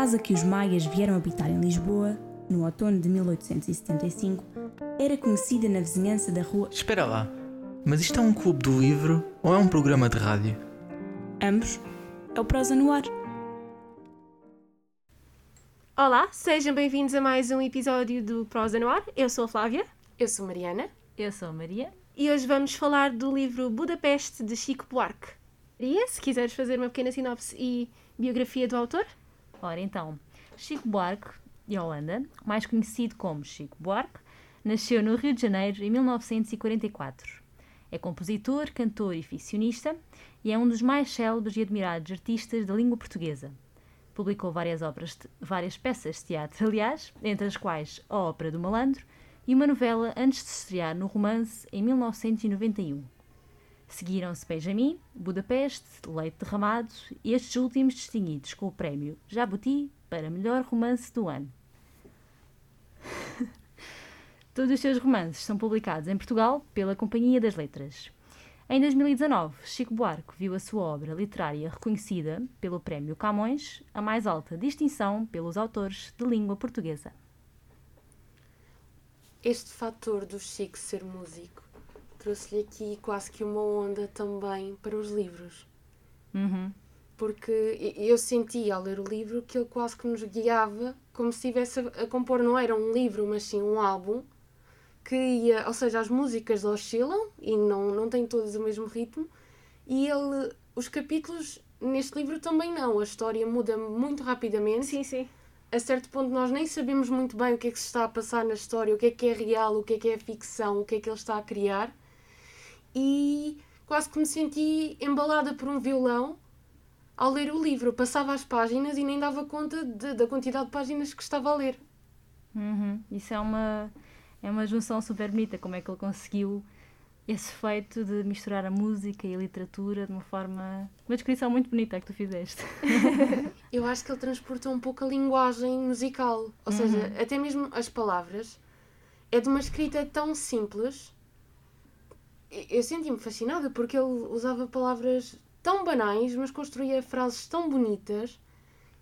casa que os maias vieram habitar em Lisboa, no outono de 1875, era conhecida na vizinhança da rua. Espera lá, mas isto é um clube do livro ou é um programa de rádio? Ambos. É o Prosa no Ar. Olá, sejam bem-vindos a mais um episódio do Prosa no Ar. Eu sou a Flávia. Eu sou Mariana. Eu sou a Maria. E hoje vamos falar do livro Budapeste de Chico Buarque. Maria, se quiseres fazer uma pequena sinopse e biografia do autor. Ora então, Chico Buarque, de Holanda, mais conhecido como Chico Buarque, nasceu no Rio de Janeiro em 1944. É compositor, cantor e ficcionista e é um dos mais célebres e admirados artistas da língua portuguesa. Publicou várias obras, várias peças de teatro, aliás, entre as quais a Ópera do Malandro e uma novela antes de estrear no romance em 1991. Seguiram-se Benjamin, Budapeste, Leite Derramado e estes últimos distinguidos com o prémio Jabuti para melhor romance do ano. Todos os seus romances são publicados em Portugal pela Companhia das Letras. Em 2019, Chico Buarque viu a sua obra literária reconhecida pelo Prémio Camões, a mais alta distinção pelos autores de língua portuguesa. Este fator do Chico ser músico trouxe-lhe aqui quase que uma onda também para os livros. Uhum. Porque eu senti ao ler o livro que ele quase que nos guiava como se estivesse a compor, não era um livro, mas sim um álbum que ia, ou seja, as músicas oscilam e não, não têm todas o mesmo ritmo, e ele, os capítulos neste livro também não, a história muda muito rapidamente. Sim, sim. A certo ponto nós nem sabemos muito bem o que é que se está a passar na história, o que é que é real, o que é que é ficção, o que é que ele está a criar. E quase que me senti embalada por um violão ao ler o livro. Passava as páginas e nem dava conta de, da quantidade de páginas que estava a ler. Uhum. Isso é uma é uma junção super bonita, como é que ele conseguiu esse feito de misturar a música e a literatura de uma forma. Uma descrição muito bonita que tu fizeste. Eu acho que ele transportou um pouco a linguagem musical, ou uhum. seja, até mesmo as palavras. É de uma escrita tão simples. Eu senti-me fascinada porque ele usava palavras tão banais, mas construía frases tão bonitas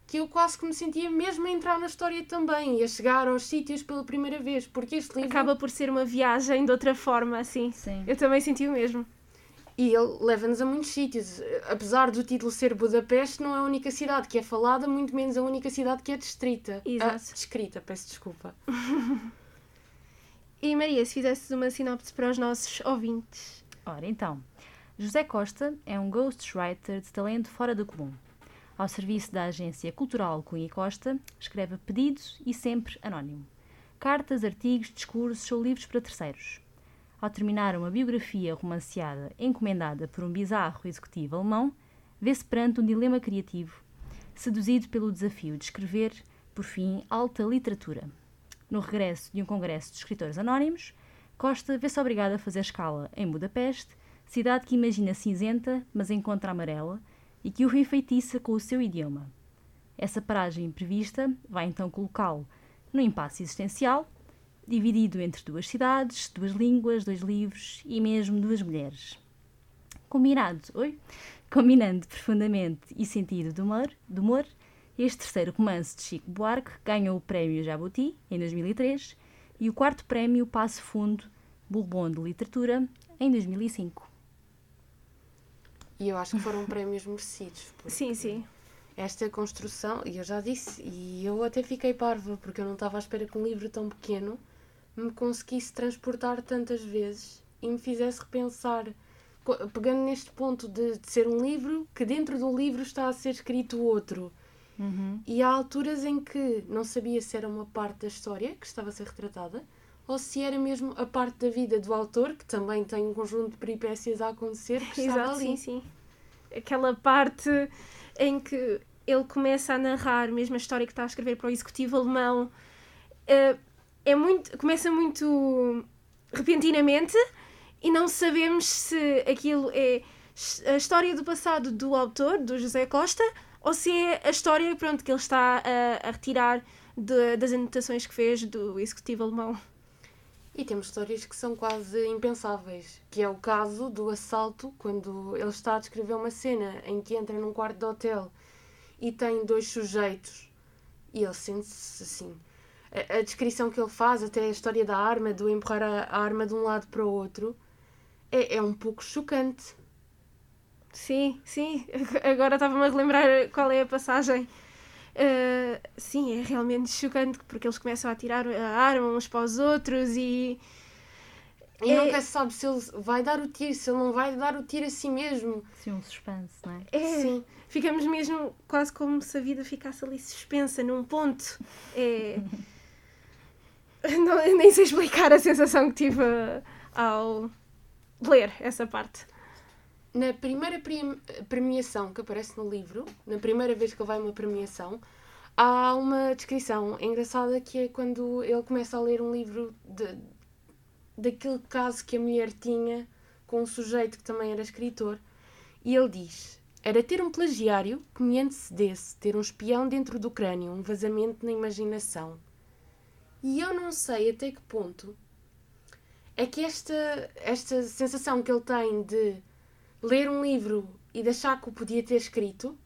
que eu quase que me sentia mesmo a entrar na história também e a chegar aos sítios pela primeira vez, porque este livro... Acaba por ser uma viagem de outra forma, assim. Sim. Eu também senti o mesmo. E ele leva-nos a muitos sítios. Apesar do título ser Budapeste, não é a única cidade que é falada, muito menos a única cidade que é distrita. Exato. Ah, descrita, peço desculpa. e Maria, se fizesses uma sinopse para os nossos ouvintes? Ora, então. José Costa é um ghostwriter de talento fora do comum ao serviço da Agência Cultural Cunha Costa, escreve pedidos e sempre anónimo. Cartas, artigos, discursos ou livros para terceiros. Ao terminar uma biografia romanceada encomendada por um bizarro executivo alemão, vê-se perante um dilema criativo, seduzido pelo desafio de escrever, por fim, alta literatura. No regresso de um congresso de escritores anónimos, Costa vê-se obrigado a fazer escala em Budapeste, cidade que imagina cinzenta, mas encontra amarela, e que o enfeitiça com o seu idioma. Essa paragem imprevista vai então colocá-lo no impasse existencial, dividido entre duas cidades, duas línguas, dois livros e mesmo duas mulheres. Combinado, oi? Combinando profundamente e sentido do humor, do humor, este terceiro romance de Chico Buarque ganhou o Prémio Jabuti em 2003 e o quarto Prémio Passo Fundo Bourbon de Literatura em 2005. E eu acho que foram prémios merecidos. Sim, sim. Esta construção, e eu já disse, e eu até fiquei parva, porque eu não estava à espera que um livro tão pequeno me conseguisse transportar tantas vezes e me fizesse repensar, pegando neste ponto de, de ser um livro, que dentro do livro está a ser escrito outro. Uhum. E há alturas em que não sabia se era uma parte da história que estava a ser retratada ou se era mesmo a parte da vida do autor, que também tem um conjunto de peripécias a acontecer, que Exato, estava ali. sim, sim. Aquela parte em que ele começa a narrar mesmo a história que está a escrever para o executivo alemão eh, é muito, começa muito repentinamente e não sabemos se aquilo é a história do passado do autor, do José Costa, ou se é a história pronto, que ele está a, a retirar de, das anotações que fez do executivo alemão. E temos histórias que são quase impensáveis, que é o caso do assalto, quando ele está a descrever uma cena em que entra num quarto de hotel e tem dois sujeitos e ele sente-se assim. A, a descrição que ele faz, até a história da arma, do empurrar a, a arma de um lado para o outro, é, é um pouco chocante. Sim, sim. Agora estava-me a relembrar qual é a passagem. Uh, sim, é realmente chocante porque eles começam a tirar a arma uns para os outros e. E É- nunca se sabe se ele vai dar o tiro, se ele não vai dar o tiro a si mesmo. Sim, um suspense, não é? É, Sim. ficamos mesmo quase como se a vida ficasse ali suspensa num ponto. É. Não, nem sei explicar a sensação que tive ao ler essa parte. Na primeira premi- premiação que aparece no livro, na primeira vez que ele vai a uma premiação, há uma descrição engraçada que é quando ele começa a ler um livro de, daquele caso que a mulher tinha com um sujeito que também era escritor. E ele diz: Era ter um plagiário que me antecedesse, ter um espião dentro do crânio, um vazamento na imaginação. E eu não sei até que ponto é que esta, esta sensação que ele tem de ler um livro e de achar que o podia ter escrito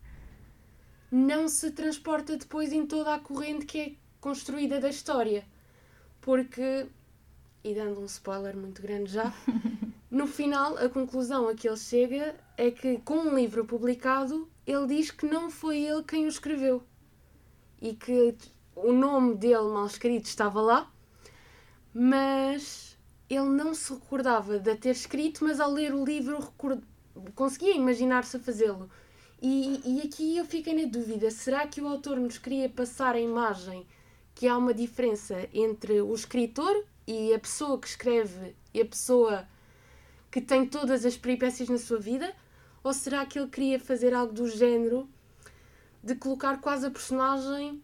não se transporta depois em toda a corrente que é construída da história. Porque, e dando um spoiler muito grande já, no final a conclusão a que ele chega é que com um livro publicado ele diz que não foi ele quem o escreveu e que o nome dele mal escrito estava lá, mas ele não se recordava de ter escrito, mas ao ler o livro. Conseguia imaginar-se a fazê-lo. E, e aqui eu fiquei na dúvida: será que o autor nos queria passar a imagem que há uma diferença entre o escritor e a pessoa que escreve e a pessoa que tem todas as peripécias na sua vida? Ou será que ele queria fazer algo do género de colocar quase a personagem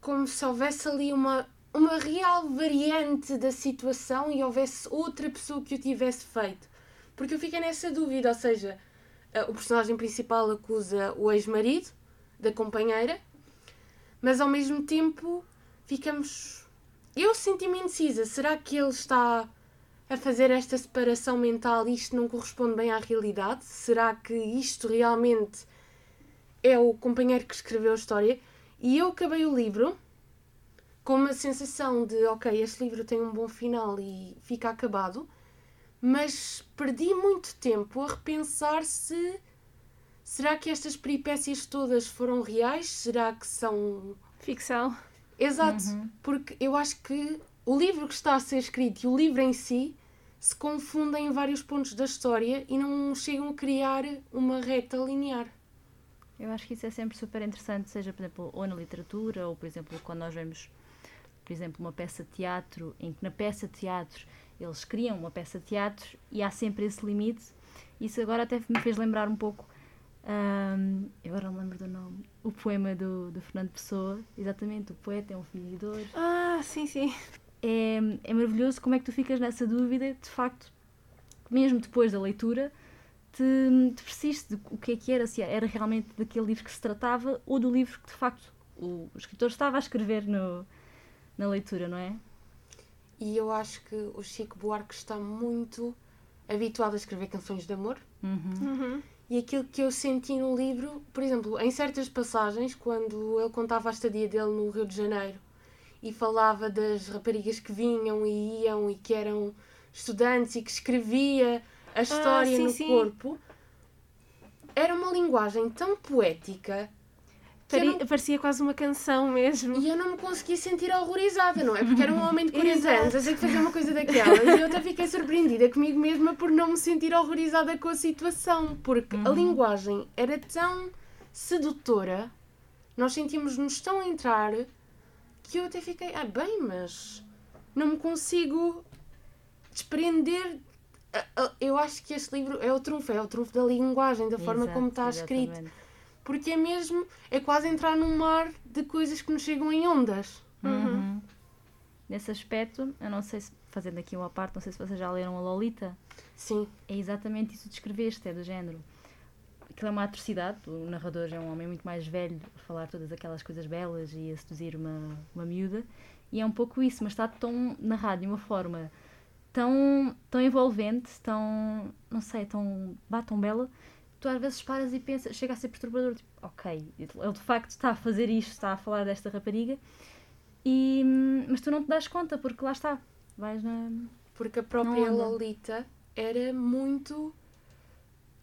como se houvesse ali uma, uma real variante da situação e houvesse outra pessoa que o tivesse feito? Porque eu fiquei nessa dúvida, ou seja, eh, o personagem principal acusa o ex-marido da companheira, mas ao mesmo tempo ficamos. Eu senti-me indecisa. Será que ele está a fazer esta separação mental e isto não corresponde bem à realidade? Será que isto realmente é o companheiro que escreveu a história? E eu acabei o livro com uma sensação de, ok, este livro tem um bom final e fica acabado, mas perdi muito tempo a repensar se será que estas peripécias todas foram reais? Será que são Ficção. Exato, porque eu acho que o livro que está a ser escrito e o livro em si se confundem em vários pontos da história e não chegam a criar uma reta linear. Eu acho que isso é sempre super interessante, seja, por exemplo, ou na literatura, ou, por exemplo, quando nós vemos, por exemplo, uma peça de teatro, em que na peça de teatro eles criam uma peça de teatro e há sempre esse limite. Isso agora até me fez lembrar um pouco, eu agora não lembro do nome, o poema do, do Fernando Pessoa, exatamente, o poeta é um fingidor. Ah, sim, sim. É, é maravilhoso como é que tu ficas nessa dúvida, de facto, mesmo depois da leitura, te, te persiste de o que é que era, se era realmente daquele livro que se tratava ou do livro que de facto o, o escritor estava a escrever no, na leitura, não é? E eu acho que o Chico Buarque está muito habituado a escrever canções de amor. Uhum. E aquilo que eu senti no livro, por exemplo, em certas passagens, quando ele contava a estadia dele no Rio de Janeiro e falava das raparigas que vinham e iam e que eram estudantes e que escrevia a história sim, no sim. corpo, era uma linguagem tão poética não- Parecia quase uma canção mesmo. e eu não me conseguia sentir horrorizada, não é? Porque era um homem de 40 Exato. anos a ter que fazer uma coisa daquelas. E eu até fiquei surpreendida comigo mesma por não me sentir horrorizada com a situação. Porque a linguagem era tão sedutora, nós sentimos-nos tão a entrar, que eu até fiquei, ah, bem, mas não me consigo desprender. Eu acho que este livro é o trunfo, é o trunfo da linguagem, da forma como está escrito. exatamente. Porque é mesmo, é quase entrar num mar de coisas que nos chegam em ondas. Uhum. Nesse aspecto, eu não sei se, fazendo aqui uma parte, não sei se vocês já leram a Lolita, Sim, é exatamente isso que descreveste, é do género. Aquilo é uma atrocidade, o narrador é um homem muito mais velho a falar todas aquelas coisas belas e a seduzir uma, uma miúda, e é um pouco isso, mas está tão narrado de uma forma tão, tão envolvente, tão, não sei, tão, bah, tão bela, tu às vezes paras e pensas, chega a ser perturbador, tipo, ok, ele de facto está a fazer isto, está a falar desta rapariga, e, mas tu não te das conta, porque lá está, vais na... Porque a própria. Lolita era muito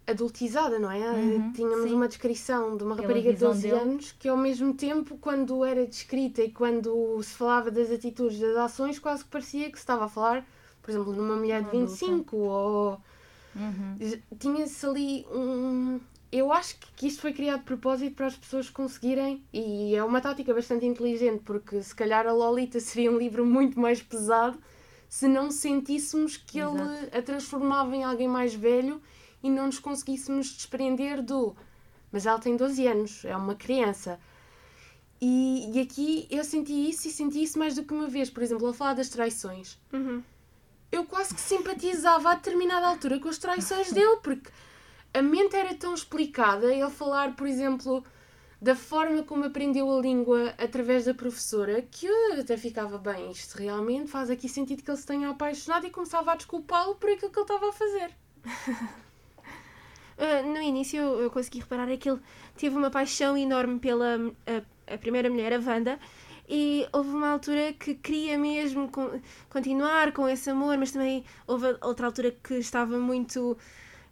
adultizada, não é? Uhum, Tínhamos sim. uma descrição de uma rapariga de visão 12 dele. anos que, ao mesmo tempo, quando era descrita e quando se falava das atitudes, das ações, quase que parecia que se estava a falar, por exemplo, numa mulher de Uma adulta. 25 ou. Uhum. Tinha-se ali um. Eu acho que- isto foi criado de propósito para as pessoas conseguirem, e é uma tática bastante inteligente, porque se calhar a Lolita seria um livro muito mais pesado se não sentíssemos que Exato. ele a transformava em alguém mais velho e não nos conseguíssemos desprender do. Mas ela tem 12 anos, é uma criança. E, e aqui eu senti isso e senti isso mais do que uma vez. Por exemplo, ao falar das traições Uhum. Eu quase que simpatizava a determinada altura com as traições dele, porque a mente era tão explicada, ele falar, por exemplo, da forma como aprendeu a língua através da professora, que eu até ficava bem, isto realmente faz aqui sentido que ele se tenha apaixonado e começava a desculpá-lo por aquilo que ele estava a fazer. Ah, no início eu, eu consegui reparar é que ele teve uma paixão enorme pela a, a primeira mulher, a Wanda, e houve uma altura que queria mesmo con- continuar com esse amor, mas também houve outra altura que estava muito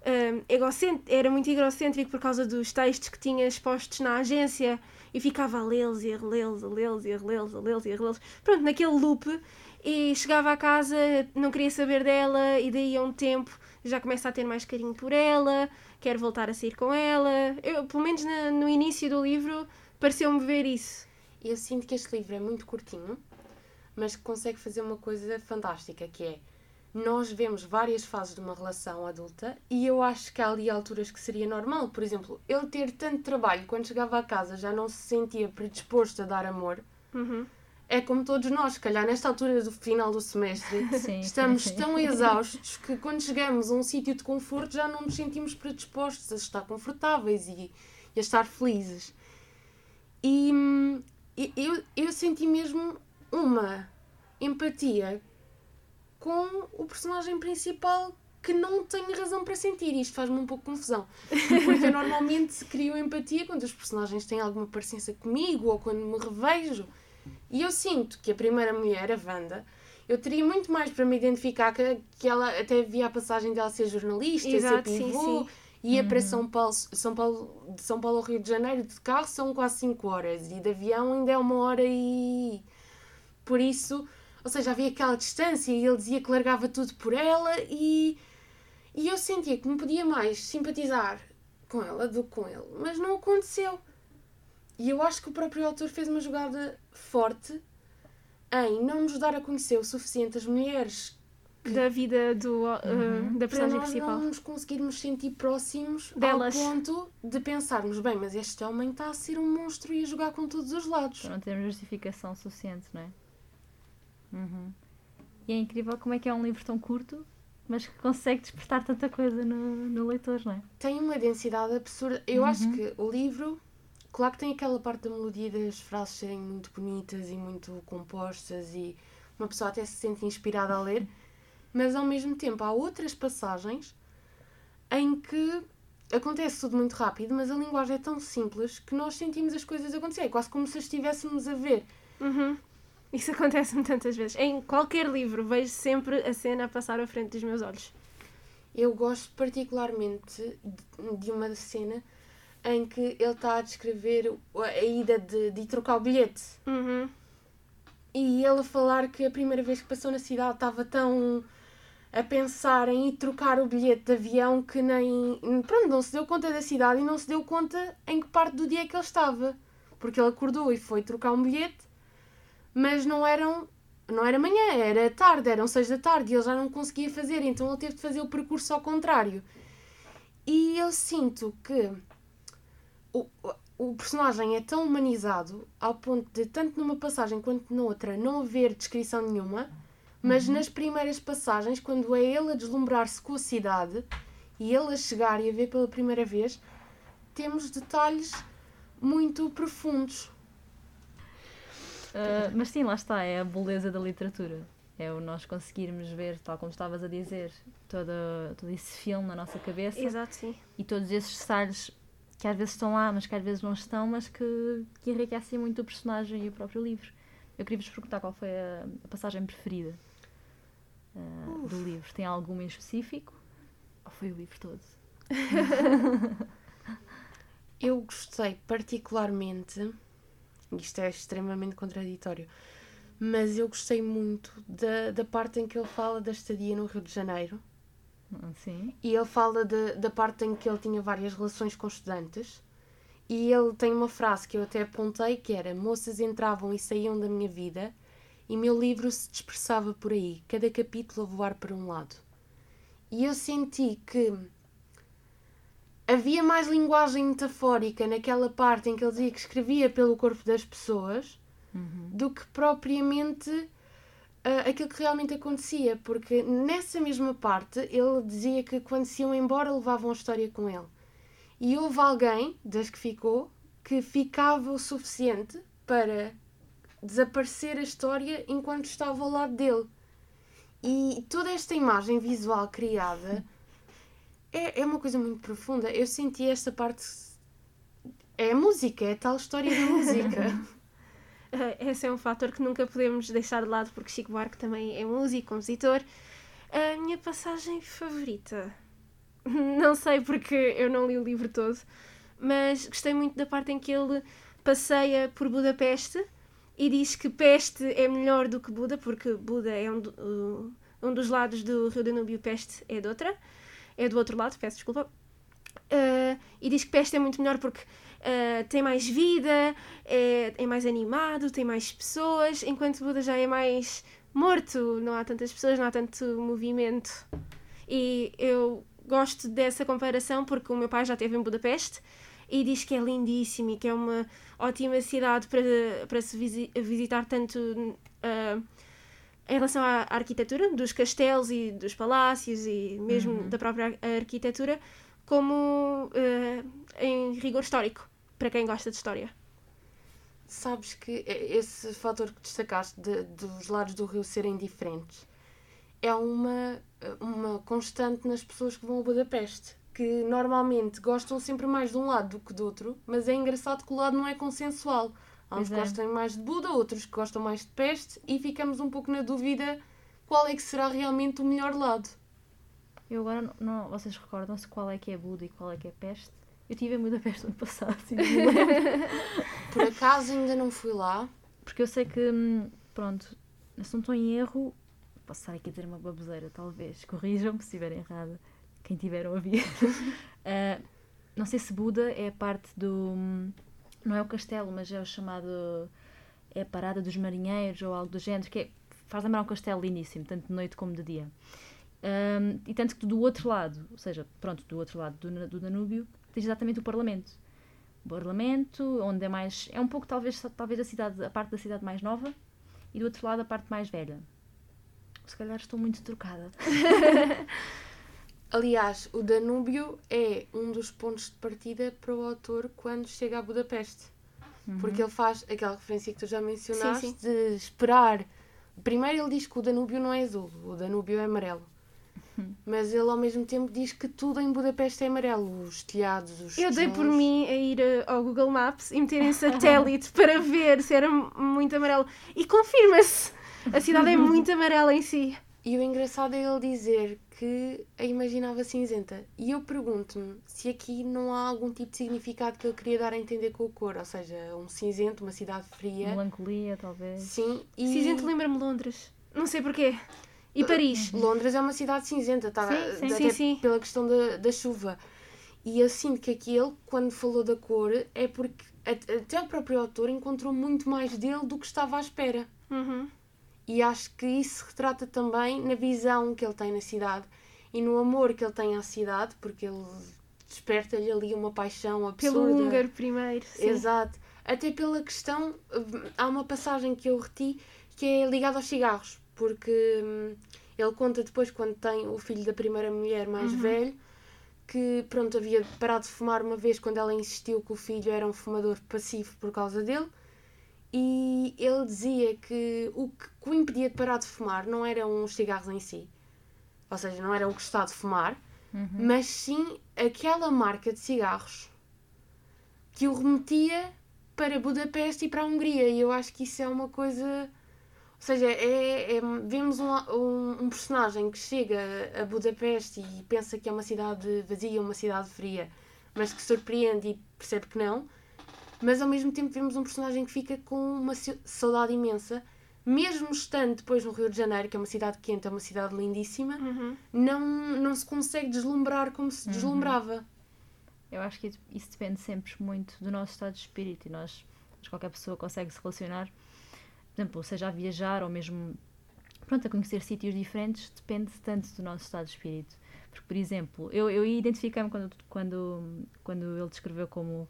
ah, egocêntrico, era muito egocêntrico por causa dos textos que tinha expostos na agência e ficava a lê-los e a relê-los, a lê-los e a relê-los, a lê-los e a relê-los. Pronto, naquele loop e chegava a casa, não queria saber dela e daí a um tempo já começa a ter mais carinho por ela, quer voltar a sair com ela. Eu, pelo menos na- no início do livro pareceu-me ver isso. Eu sinto que este livro é muito curtinho, mas que consegue fazer uma coisa fantástica, que é nós vemos várias fases de uma relação adulta e eu acho que há ali alturas que seria normal. Por exemplo, ele ter tanto trabalho quando chegava a casa já não se sentia predisposto a dar amor. Uhum. É como todos nós, se calhar nesta altura do final do semestre, Sim, estamos sim. tão exaustos que quando chegamos a um sítio de conforto já não nos sentimos predispostos a estar confortáveis e, e a estar felizes. Eu, eu senti mesmo uma empatia com o personagem principal que não tenho razão para sentir. Isto faz-me um pouco confusão. Porque eu normalmente crio empatia quando os personagens têm alguma parecência comigo ou quando me revejo. E eu sinto que a primeira mulher, a Wanda, eu teria muito mais para me identificar que, que ela até via a passagem dela ser jornalista, Exato, ser sim, pivô, sim. Ia para São Paulo, São Paulo, de São Paulo ao Rio de Janeiro de carro são quase 5 horas e de avião ainda é uma hora e por isso, ou seja, havia aquela distância e ele dizia que largava tudo por ela e, e eu sentia que me podia mais simpatizar com ela do que com ele, mas não aconteceu. E eu acho que o próprio autor fez uma jogada forte em não nos dar a conhecer o suficiente as mulheres Da vida do, uh, da para personagem nós principal. não nos conseguirmos sentir próximos Delas. ao ponto de pensarmos, bem, mas este homem está a ser um monstro e a jogar com todos os lados. Para não termos justificação suficiente, não é? Uhum. E é incrível como é que é um livro tão curto, mas que consegue despertar tanta coisa no, no leitor, não é? Tem uma densidade absurda. Eu acho que o livro, claro que tem aquela parte da melodia das frases serem muito bonitas e muito compostas e uma pessoa até se sente inspirada a ler, mas ao mesmo tempo há outras passagens em que acontece tudo muito rápido, mas a linguagem é tão simples que nós sentimos as coisas acontecer. É quase como se as estivéssemos a ver. Uhum. Isso acontece-me tantas vezes. Em qualquer livro vejo sempre a cena a passar à frente dos meus olhos. Eu gosto particularmente de- uma cena em que ele está a descrever a ida de, de trocar o bilhete. Uhum. E ele a falar que a primeira vez que passou na cidade estava tão a pensar em ir trocar o bilhete de avião que nem. Pronto, não se deu conta da cidade e não se deu conta em que parte do dia é que ele estava. Porque ele acordou e foi trocar um bilhete, mas não eram. Não era manhã, era tarde, eram seis da tarde e ele já não conseguia fazer, então ele teve de fazer o percurso ao contrário. E eu sinto que o, o personagem é tão humanizado ao ponto de, tanto numa passagem quanto noutra, não haver descrição nenhuma, mas nas primeiras passagens, quando é ele a deslumbrar-se com a cidade e ele a chegar e a ver pela primeira vez, temos detalhes muito profundos. Ah, mas sim, lá está, é a beleza da literatura. É o nós conseguirmos ver, tal como estavas a dizer, todo, todo esse filme na nossa cabeça Exato, sim. e todos esses detalhes que às vezes estão lá, mas que às vezes não estão, mas que, que enriquecem muito o personagem e o próprio livro. Eu queria vos perguntar qual foi a, a passagem preferida uh, do livro. Tem alguma em específico? Ou foi o livro todo? Eu gostei particularmente, isto é extremamente contraditório, mas eu gostei muito da, da parte em que ele fala da estadia no Rio de Janeiro. Sim. E ele fala de, da parte em que ele tinha várias relações com estudantes. E ele tem uma frase que eu até apontei que era: Moças entravam e saíam da minha vida e meu livro se dispersava por aí, cada capítulo a voar para um lado. E eu senti que havia mais linguagem metafórica naquela parte em que ele dizia que escrevia pelo corpo das pessoas Uhum. do que propriamente ah, aquilo que realmente acontecia, porque nessa mesma parte ele dizia que quando se iam embora levavam a história com ele. E houve alguém, das que ficou, que ficava o suficiente para desaparecer a história enquanto estava ao lado dele. E toda esta imagem visual criada é, é uma coisa muito profunda. Eu senti esta parte. É a música, é a tal história da música. Uh, esse é um fator que nunca podemos deixar de lado, porque Chico Buarque também é músico, compositor. A minha passagem favorita. Não sei porque eu não li o livro todo, mas gostei muito da parte em que ele passeia por Budapeste e diz que Peste é melhor do que Buda, porque Buda é um, do- um dos lados do Rio Danúbio, Peste é de outra, é do outro lado, peço desculpa. Uh, e diz que Peste é muito melhor porque uh, tem mais vida, é, é mais animado, tem mais pessoas, enquanto Buda já é mais morto, não há tantas pessoas, não há tanto movimento. E eu gosto dessa comparação porque o meu pai já esteve em Budapeste e diz que é lindíssimo e que é uma ótima cidade para, para se visi- visitar tanto uh, em relação à arquitetura, dos castelos e dos palácios e mesmo da própria ar- arquitetura, como uh, em rigor histórico, para quem gosta de história. Sabes que esse fator que destacaste de- dos lados do rio serem diferentes é uma, uma constante nas pessoas que vão a Budapeste. Que normalmente gostam sempre mais de um lado do que do outro, mas é engraçado que o lado não é consensual. Há uns que é. gostam mais de Buda, outros que gostam mais de Peste, e ficamos um pouco na dúvida qual é que será realmente o melhor lado. Eu agora não, não- vocês recordam-se qual é que é Buda e qual é que é Peste? Eu tive em Budapeste no ano passado, assim. Por acaso ainda não fui lá. Porque eu sei que, hum, pronto, se não estou em erro, posso estar aqui a dizer uma baboseira, talvez, corrijam-me se estiver errada, quem tiver a ouvir. Ah, não sei se Buda é a parte do. Não é o castelo, mas é o chamado. É a parada dos marinheiros ou algo do género, que é- faz lembrar um castelo lindíssimo, tanto de noite como de dia. Ahm, e tanto que do outro lado, ou seja, pronto, do outro lado do, do Danúbio, tens exatamente o Parlamento. O Parlamento, onde é mais. É um pouco, talvez, talvez a, cidade, a parte da cidade mais nova e do outro lado a parte mais velha. Se calhar estou muito trocada. Aliás, o Danúbio é um dos pontos de partida para o autor quando chega a Budapeste. Porque ele faz aquela referência que tu já mencionaste Sim, de esperar. Primeiro ele diz que o Danúbio não é azul, o Danúbio é amarelo. Mas ele ao mesmo tempo diz que tudo em Budapeste é amarelo. Os telhados, os Eu dei por mim a ir eh, ao Google Maps e meter em satélite para ver se era muito amarelo. E confirma-se! A cidade é muito amarela em si. E o engraçado é ele dizer que a imaginava cinzenta. E eu pergunto-me se aqui não há algum tipo de significado que ele queria dar a entender com a cor. Ou seja, um cinzento, uma cidade fria. Melancolia, talvez. Sim, e Cinzento lembra-me Londres. Não sei porquê. E Paris. Londres é uma cidade cinzenta, tá? Sim, sim. até Sim, sim. pela questão da, da chuva. E eu sinto que aqui ele, quando falou da cor, é porque at- até o próprio autor encontrou muito mais dele do que estava à espera. Uhum. E acho que isso se retrata também na visão que ele tem na cidade e no amor que ele tem à cidade, porque ele desperta-lhe ali uma paixão absurda. Pelo húngaro primeiro. sim. Exato. Até pela questão, hum, há uma passagem que eu reti que é ligada aos cigarros, porque hum, ele conta depois, quando tem o filho da primeira mulher mais velho, que pronto, havia parado de fumar uma vez quando ela insistiu que o filho era um fumador passivo por causa dele, e ele dizia que o que, o impedia de parar de fumar não eram os cigarros em si, ou seja, não era o gostar de fumar, mas sim aquela marca de cigarros que o remetia para Budapeste e para a Hungria. E eu acho que isso é uma coisa. Ou seja, é, é- vemos um, um, um personagem que chega a Budapeste e pensa que é uma cidade vazia, uma cidade fria, mas que surpreende e percebe que não. Mas ao mesmo tempo vemos um personagem que fica com uma sa- saudade imensa, mesmo estando depois no Rio de Janeiro, que é uma cidade quente, é uma cidade lindíssima, Uhum. não, não se consegue deslumbrar como se deslumbrava. Eu acho que isso depende sempre muito do nosso estado de espírito e nós, qualquer pessoa consegue se relacionar, por exemplo, seja a viajar ou mesmo pronto, a conhecer sítios diferentes, depende tanto do nosso estado de espírito. Porque, por exemplo, eu, eu identifiquei-me quando, quando, quando ele descreveu como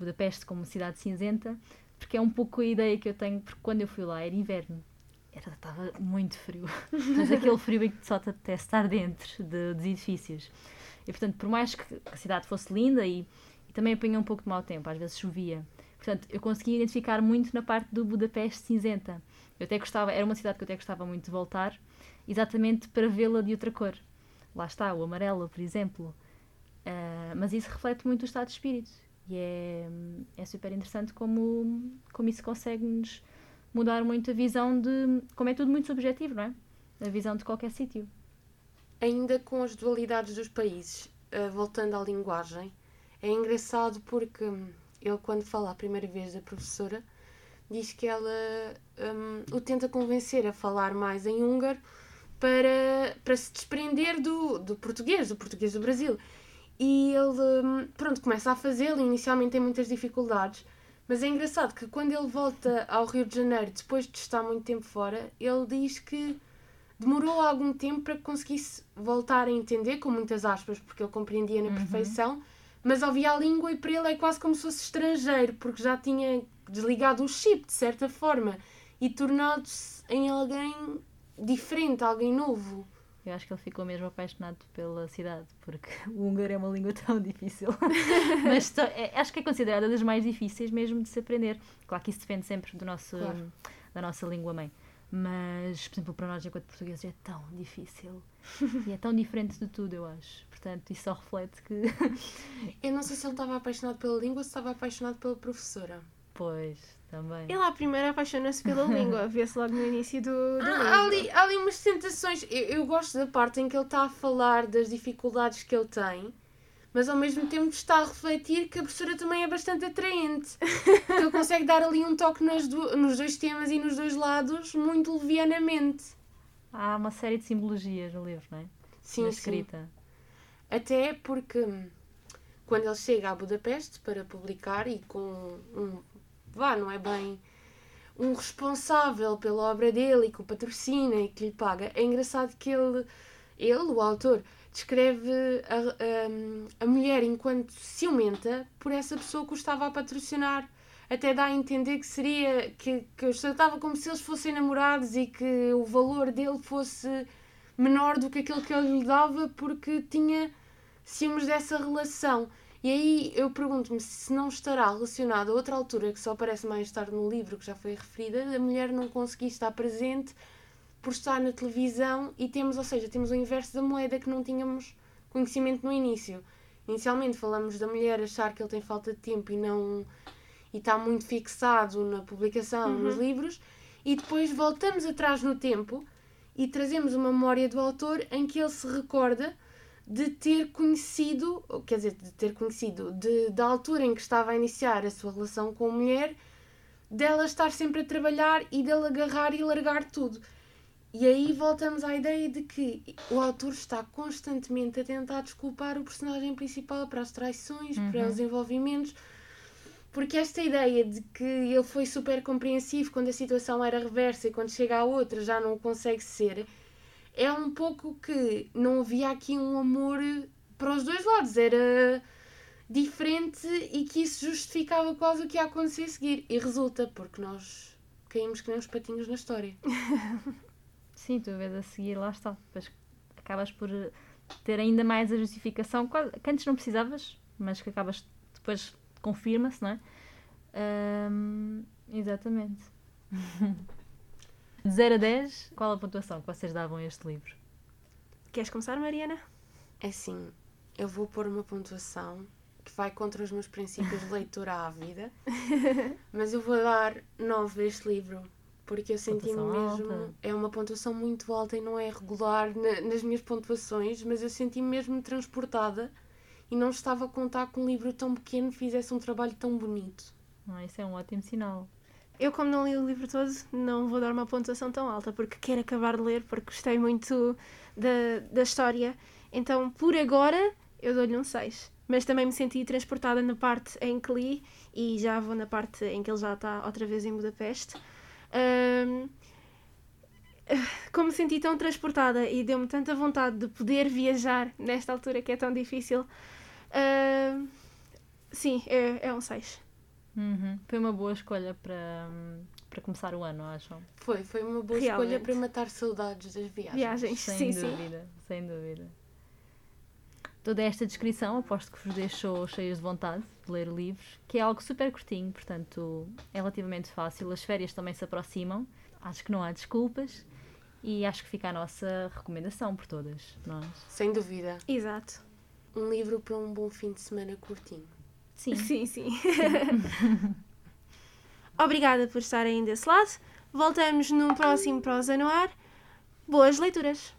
Budapeste como cidade cinzenta, porque é um pouco a ideia que eu tenho, porque quando eu fui lá era inverno. Era, estava muito frio, mas aquele frio em que só te estar dentro de, dos edifícios. E portanto, por mais que a cidade fosse linda e, e também apanhou um pouco de mau tempo, às vezes chovia. Portanto, eu consegui identificar muito na parte do Budapeste cinzenta. Eu até gostava, era uma cidade que eu até gostava muito de voltar, exatamente para vê-la de outra cor. Lá está, o amarelo, por exemplo. Ah, mas isso reflete muito o estado de espírito. E é, é super interessante como, como isso consegue-nos mudar muito a visão de. Como é tudo muito subjetivo, não é? A visão de qualquer sítio. ainda com as dualidades dos países, eh, voltando à linguagem, é engraçado porque hum, ele, quando fala a primeira vez da professora, diz que ela hum, o tenta convencer a falar mais em húngaro para, para se desprender do, do português, do português do Brasil. E ele, hum, pronto, começa a fazê-lo, inicialmente tem muitas dificuldades, mas é engraçado que quando ele volta ao Rio de Janeiro, depois de estar muito tempo fora, ele diz que demorou algum tempo para que conseguisse voltar a entender, com muitas aspas, porque ele compreendia na perfeição, mas ouvia a língua e para ele é quase como se fosse estrangeiro, porque já tinha desligado o chip, de certa forma, e tornado-se em alguém diferente, alguém novo. Eu acho que ele ficou mesmo apaixonado pela cidade, porque o húngaro é uma língua tão difícil. Mas só- é- acho que é considerada das mais difíceis mesmo de se aprender. Claro que isso depende sempre do nosso, Claro. da nossa língua-mãe. Mas, por exemplo, para nós, enquanto portugueses, é tão difícil. e é tão diferente de tudo, eu acho. Portanto, isso só reflete que. Eu não sei se ele estava apaixonado pela língua ou se estava apaixonado pela professora. pois, também. Ele à primeira apaixona-se pela língua, vê-se logo no início do, do Ah, há, livro. ali, há ali umas tentações. Eu, eu gosto da parte em que ele está a falar das dificuldades que ele tem, mas ao mesmo tempo está a refletir que a professora também é bastante atraente. que ele consegue dar ali um toque nas du- nos dois temas e nos dois lados muito levianamente. Há uma série de simbologias no livro, não é? Sim, Na sim. escrita. Até porque hum, quando ele chega a Budapeste para publicar e com um, vá, não é bem um responsável pela obra dele e que o patrocina e que lhe paga, é engraçado que ele, ele o autor, descreve a, a, a mulher enquanto ciumenta por essa pessoa que o estava a patrocinar. Até dá a entender que seria que, que os tratava como se eles fossem namorados e que o valor dele fosse menor do que aquele que ele lhe dava porque tinha ciúmes dessa relação. E aí eu pergunto-me se não estará relacionado a outra altura que só aparece mais tarde no livro, que já foi referida, a mulher não conseguir estar presente por estar na televisão e temos, ou seja, temos o inverso da moeda que não tínhamos conhecimento no início. Inicialmente falamos da mulher achar que ele tem falta de tempo e não e está muito fixado na publicação, nos livros, e depois voltamos atrás no tempo e trazemos uma memória do autor em que ele se recorda de ter conhecido, quer dizer, de ter conhecido, de, da altura em que estava a iniciar a sua relação com a mulher, dela estar sempre a trabalhar e dele agarrar e largar tudo. E aí voltamos à ideia de que o autor está constantemente a tentar desculpar o personagem principal para as traições, para os envolvimentos, porque esta ideia de que ele foi super compreensivo quando a situação era reversa e quando chega à outra já não o consegue ser, é um pouco que não havia aqui um amor para os dois lados, era diferente e que isso justificava quase o que ia acontecer a seguir. E resulta, porque nós caímos que nem uns patinhos na história. Sim, tu vês a seguir, lá está. Depois acabas por ter ainda mais a justificação que antes não precisavas, mas que acabas depois confirma-se, não é? Ahm, Exatamente. De 0 a 10, qual a pontuação que vocês davam a este livro? Queres começar, Mariana? É assim, eu vou pôr uma pontuação que vai contra os meus princípios de leitura à vida, mas eu vou dar 9 a este livro, porque eu senti Pontuação mesmo. alta. É uma pontuação muito alta e não é regular na- nas minhas pontuações, mas eu senti mesmo transportada e não estava a contar que um livro tão pequeno fizesse um trabalho tão bonito. Ah, isso é um ótimo sinal. Eu, como não li o livro todo, não vou dar uma pontuação tão alta, porque quero acabar de ler, porque gostei muito da, da história. Então, por agora, eu dou-lhe um 6. Mas também me senti transportada na parte em que li, e já vou na parte em que ele já está outra vez em Budapeste. Ahm, como me senti tão transportada e deu-me tanta vontade de poder viajar nesta altura que é tão difícil, ahm, sim, é, é um 6. Uhum. Foi uma boa escolha para, para começar o ano, acham? Foi, foi uma boa escolha Realmente. para matar saudades das viagens. Viagens, Sem sim, sim. dúvida, sem dúvida. Toda esta descrição aposto que vos deixou cheios de vontade de ler o livro, que é algo super curtinho, portanto é relativamente fácil. As férias também se aproximam, acho que não há desculpas e acho que fica a nossa recomendação por todas nós. Sem dúvida. Exato. Um livro para um bom fim de semana curtinho. Sim, Sim, sim. Obrigada por estarem desse lado. Voltamos no próximo Prosa no Ar. Boas leituras!